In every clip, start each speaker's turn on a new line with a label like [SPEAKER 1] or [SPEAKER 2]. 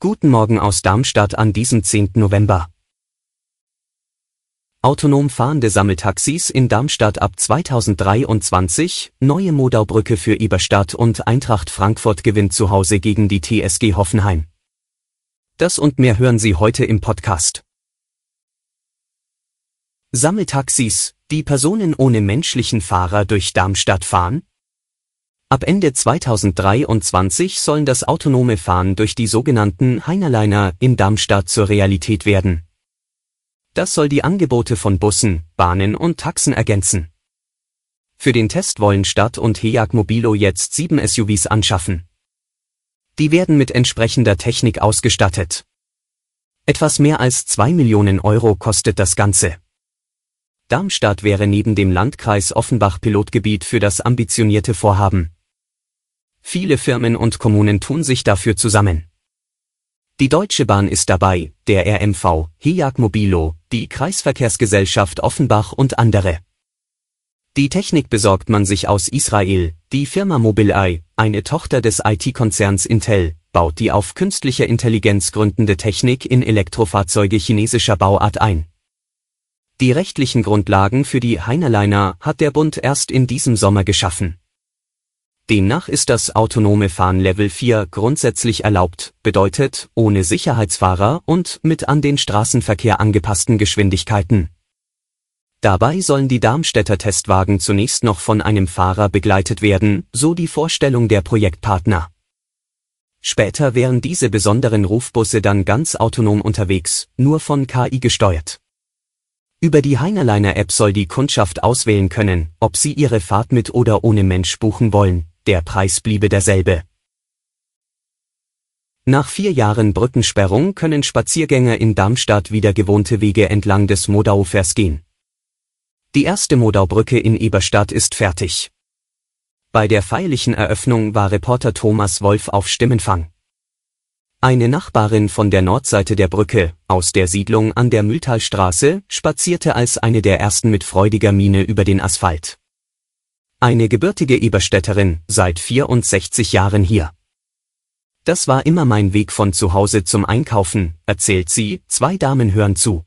[SPEAKER 1] Guten Morgen aus Darmstadt an diesem 10. November. Autonom fahrende Sammeltaxis in Darmstadt ab 2023, neue Modaubrücke für Eberstadt und Eintracht Frankfurt gewinnt zu Hause gegen die TSG Hoffenheim. Das und mehr hören Sie heute im Podcast. Sammeltaxis, die Personen ohne menschlichen Fahrer durch Darmstadt fahren? Ab Ende 2023 sollen das autonome Fahren durch die sogenannten Heinerliner in Darmstadt zur Realität werden. Das soll die Angebote von Bussen, Bahnen und Taxen ergänzen. Für den Test wollen Stadt und Heag Mobilo jetzt sieben SUVs anschaffen. Die werden mit entsprechender Technik ausgestattet. Etwas mehr als zwei Millionen Euro kostet das Ganze. Darmstadt wäre neben dem Landkreis Offenbach Pilotgebiet für das ambitionierte Vorhaben. Viele Firmen und Kommunen tun sich dafür zusammen. Die Deutsche Bahn ist dabei, der RMV, HIAG Mobilo, die Kreisverkehrsgesellschaft Offenbach und andere. Die Technik besorgt man sich aus Israel, die Firma Mobileye, eine Tochter des IT-Konzerns Intel, baut die auf künstlicher Intelligenz gründende Technik in Elektrofahrzeuge chinesischer Bauart ein. Die rechtlichen Grundlagen für die Heinerliner hat der Bund erst in diesem Sommer geschaffen. Demnach ist das autonome Fahren Level 4 grundsätzlich erlaubt, bedeutet ohne Sicherheitsfahrer und mit an den Straßenverkehr angepassten Geschwindigkeiten. Dabei sollen die Darmstädter Testwagen zunächst noch von einem Fahrer begleitet werden, so die Vorstellung der Projektpartner. Später wären diese besonderen Rufbusse dann ganz autonom unterwegs, nur von KI gesteuert. Über die Heinerliner App soll die Kundschaft auswählen können, ob sie ihre Fahrt mit oder ohne Mensch buchen wollen, der Preis bliebe derselbe. Nach vier Jahren Brückensperrung können Spaziergänger in Darmstadt wieder gewohnte Wege entlang des Modaufers gehen. Die erste Modaubrücke in Eberstadt ist fertig. Bei der feierlichen Eröffnung war Reporter Thomas Wolf auf Stimmenfang. Eine Nachbarin von der Nordseite der Brücke, aus der Siedlung an der Mühltalstraße, spazierte als eine der ersten mit freudiger Miene über den Asphalt. Eine gebürtige Eberstädterin, seit 64 Jahren hier. Das war immer mein Weg von zu Hause zum Einkaufen, erzählt sie, zwei Damen hören zu.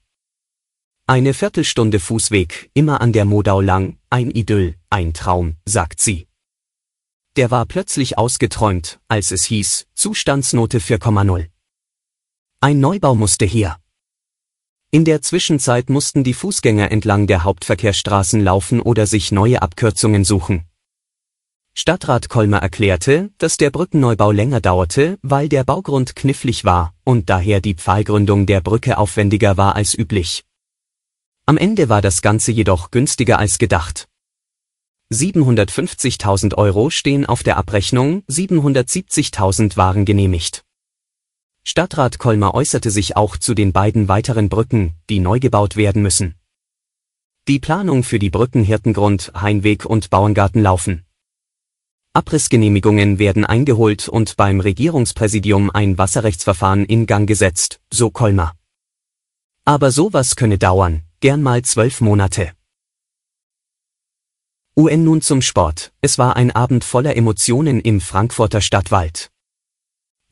[SPEAKER 1] Eine Viertelstunde Fußweg, immer an der Modau lang, ein Idyll, ein Traum, sagt sie. Der war plötzlich ausgeträumt, als es hieß, Zustandsnote 4,0. Ein Neubau musste her. In der Zwischenzeit mussten die Fußgänger entlang der Hauptverkehrsstraßen laufen oder sich neue Abkürzungen suchen. Stadtrat Kolmer erklärte, dass der Brückenneubau länger dauerte, weil der Baugrund knifflig war und daher die Pfahlgründung der Brücke aufwendiger war als üblich. Am Ende war das Ganze jedoch günstiger als gedacht. 750.000 Euro stehen auf der Abrechnung, 770.000 waren genehmigt. Stadtrat Kolmer äußerte sich auch zu den beiden weiteren Brücken, die neu gebaut werden müssen. Die Planung für die Brücken Hirtengrund, Heinweg und Bauerngarten laufen. Abrissgenehmigungen werden eingeholt und beim Regierungspräsidium ein Wasserrechtsverfahren in Gang gesetzt, so Kolmer. Aber sowas könne dauern, gern mal zwölf Monate. UN nun zum Sport. Es war ein Abend voller Emotionen im Frankfurter Stadtwald.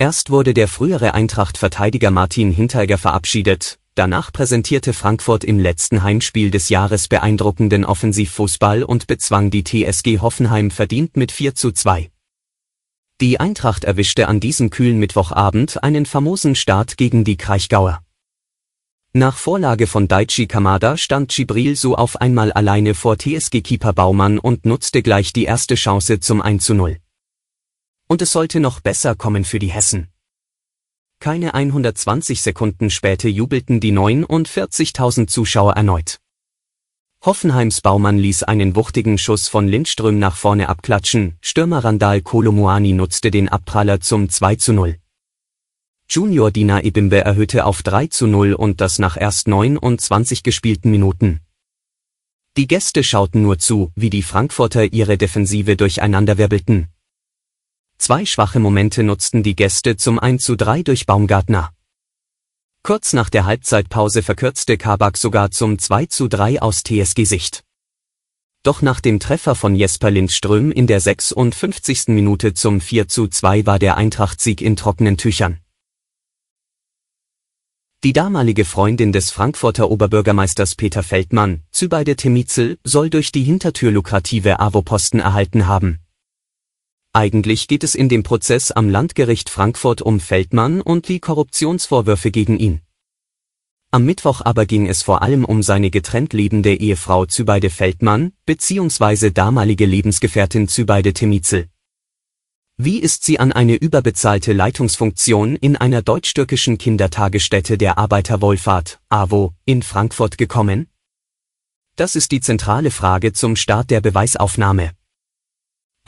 [SPEAKER 1] Erst wurde der frühere Eintracht-Verteidiger Martin Hinteregger verabschiedet, danach präsentierte Frankfurt im letzten Heimspiel des Jahres beeindruckenden Offensivfußball und bezwang die TSG Hoffenheim verdient mit 4 zu 2. Die Eintracht erwischte an diesem kühlen Mittwochabend einen famosen Start gegen die Kraichgauer. Nach Vorlage von Daichi Kamada stand Gibril so auf einmal alleine vor TSG-Keeper Baumann und nutzte gleich die erste Chance zum 1 zu 0. Und es sollte noch besser kommen für die Hessen. Keine 120 Sekunden später jubelten die 49.000 Zuschauer erneut. Hoffenheims Baumann ließ einen wuchtigen Schuss von Lindström nach vorne abklatschen, Stürmer Randall Kolomuani nutzte den Abpraller zum 2 zu 0. Junior Dina Ebimbe erhöhte auf 3 zu 0 und das nach erst 29 gespielten Minuten. Die Gäste schauten nur zu, wie die Frankfurter ihre Defensive durcheinanderwirbelten. Zwei schwache Momente nutzten die Gäste zum 1 zu 3 durch Baumgartner. Kurz nach der Halbzeitpause verkürzte Kabak sogar zum 2 zu 3 aus TSG-Sicht. Doch nach dem Treffer von Jesper Lindström in der 56. Minute zum 4 zu 2 war der Eintracht-Sieg in trockenen Tüchern. Die damalige Freundin des Frankfurter Oberbürgermeisters Peter Feldmann, Zübeide Temizel, soll durch die Hintertür lukrative AWO-Posten erhalten haben. Eigentlich geht es in dem Prozess am Landgericht Frankfurt um Feldmann und die Korruptionsvorwürfe gegen ihn. Am Mittwoch aber ging es vor allem um seine getrennt lebende Ehefrau Zübeide Feldmann bzw. damalige Lebensgefährtin Zübeide Temizel. Wie ist sie an eine überbezahlte Leitungsfunktion in einer deutsch-türkischen Kindertagesstätte der Arbeiterwohlfahrt, AWO, in Frankfurt gekommen? Das ist die zentrale Frage zum Start der Beweisaufnahme.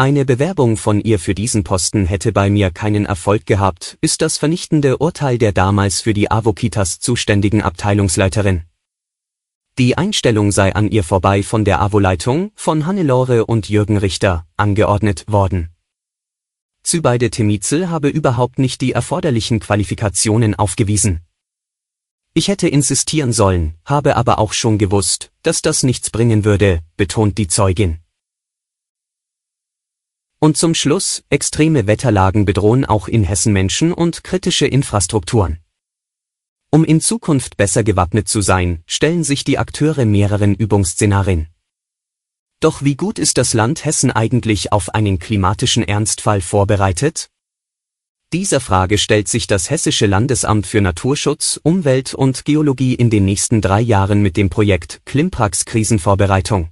[SPEAKER 1] Eine Bewerbung von ihr für diesen Posten hätte bei mir keinen Erfolg gehabt, ist das vernichtende Urteil der damals für die Avokitas zuständigen Abteilungsleiterin. Die Einstellung sei an ihr vorbei von der AWO-Leitung, von Hannelore und Jürgen Richter, angeordnet worden. Zübeide Temizel habe überhaupt nicht die erforderlichen Qualifikationen aufgewiesen. Ich hätte insistieren sollen, habe aber auch schon gewusst, dass das nichts bringen würde, betont die Zeugin. Und zum Schluss, extreme Wetterlagen bedrohen auch in Hessen Menschen und kritische Infrastrukturen. Um in Zukunft besser gewappnet zu sein, stellen sich die Akteure mehreren Übungsszenarien. Doch wie gut ist das Land Hessen eigentlich auf einen klimatischen Ernstfall vorbereitet? Dieser Frage stellt sich das Hessische Landesamt für Naturschutz, Umwelt und Geologie in den nächsten drei Jahren mit dem Projekt Klimprax Krisenvorbereitung.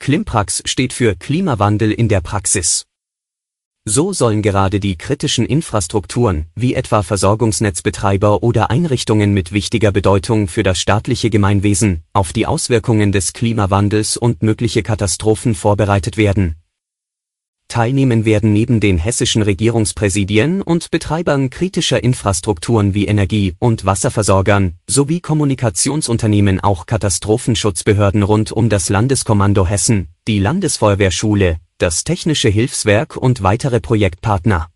[SPEAKER 1] Klimprax steht für Klimawandel in der Praxis. So sollen gerade die kritischen Infrastrukturen, wie etwa Versorgungsnetzbetreiber oder Einrichtungen mit wichtiger Bedeutung für das staatliche Gemeinwesen, auf die Auswirkungen des Klimawandels und mögliche Katastrophen vorbereitet werden Teilnehmen werden neben den hessischen Regierungspräsidien und Betreibern kritischer Infrastrukturen wie Energie- und Wasserversorgern sowie Kommunikationsunternehmen auch Katastrophenschutzbehörden rund um das Landeskommando Hessen, die Landesfeuerwehrschule, das Technische Hilfswerk und weitere Projektpartner.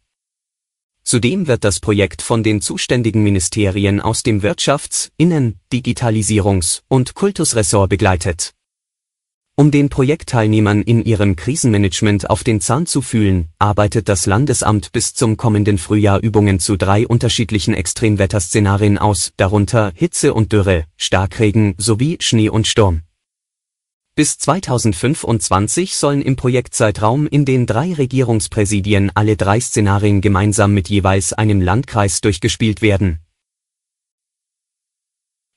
[SPEAKER 1] Zudem wird das Projekt von den zuständigen Ministerien aus dem Wirtschafts-, Innen-, Digitalisierungs- und Kultusressort begleitet um den Projektteilnehmern in ihrem Krisenmanagement auf den Zahn zu fühlen, arbeitet das Landesamt bis zum kommenden Frühjahr Übungen zu drei unterschiedlichen Extremwetterszenarien aus, darunter Hitze und Dürre, Starkregen sowie Schnee und Sturm. Bis 2025 sollen im Projektzeitraum in den drei Regierungspräsidien alle drei Szenarien gemeinsam mit jeweils einem Landkreis durchgespielt werden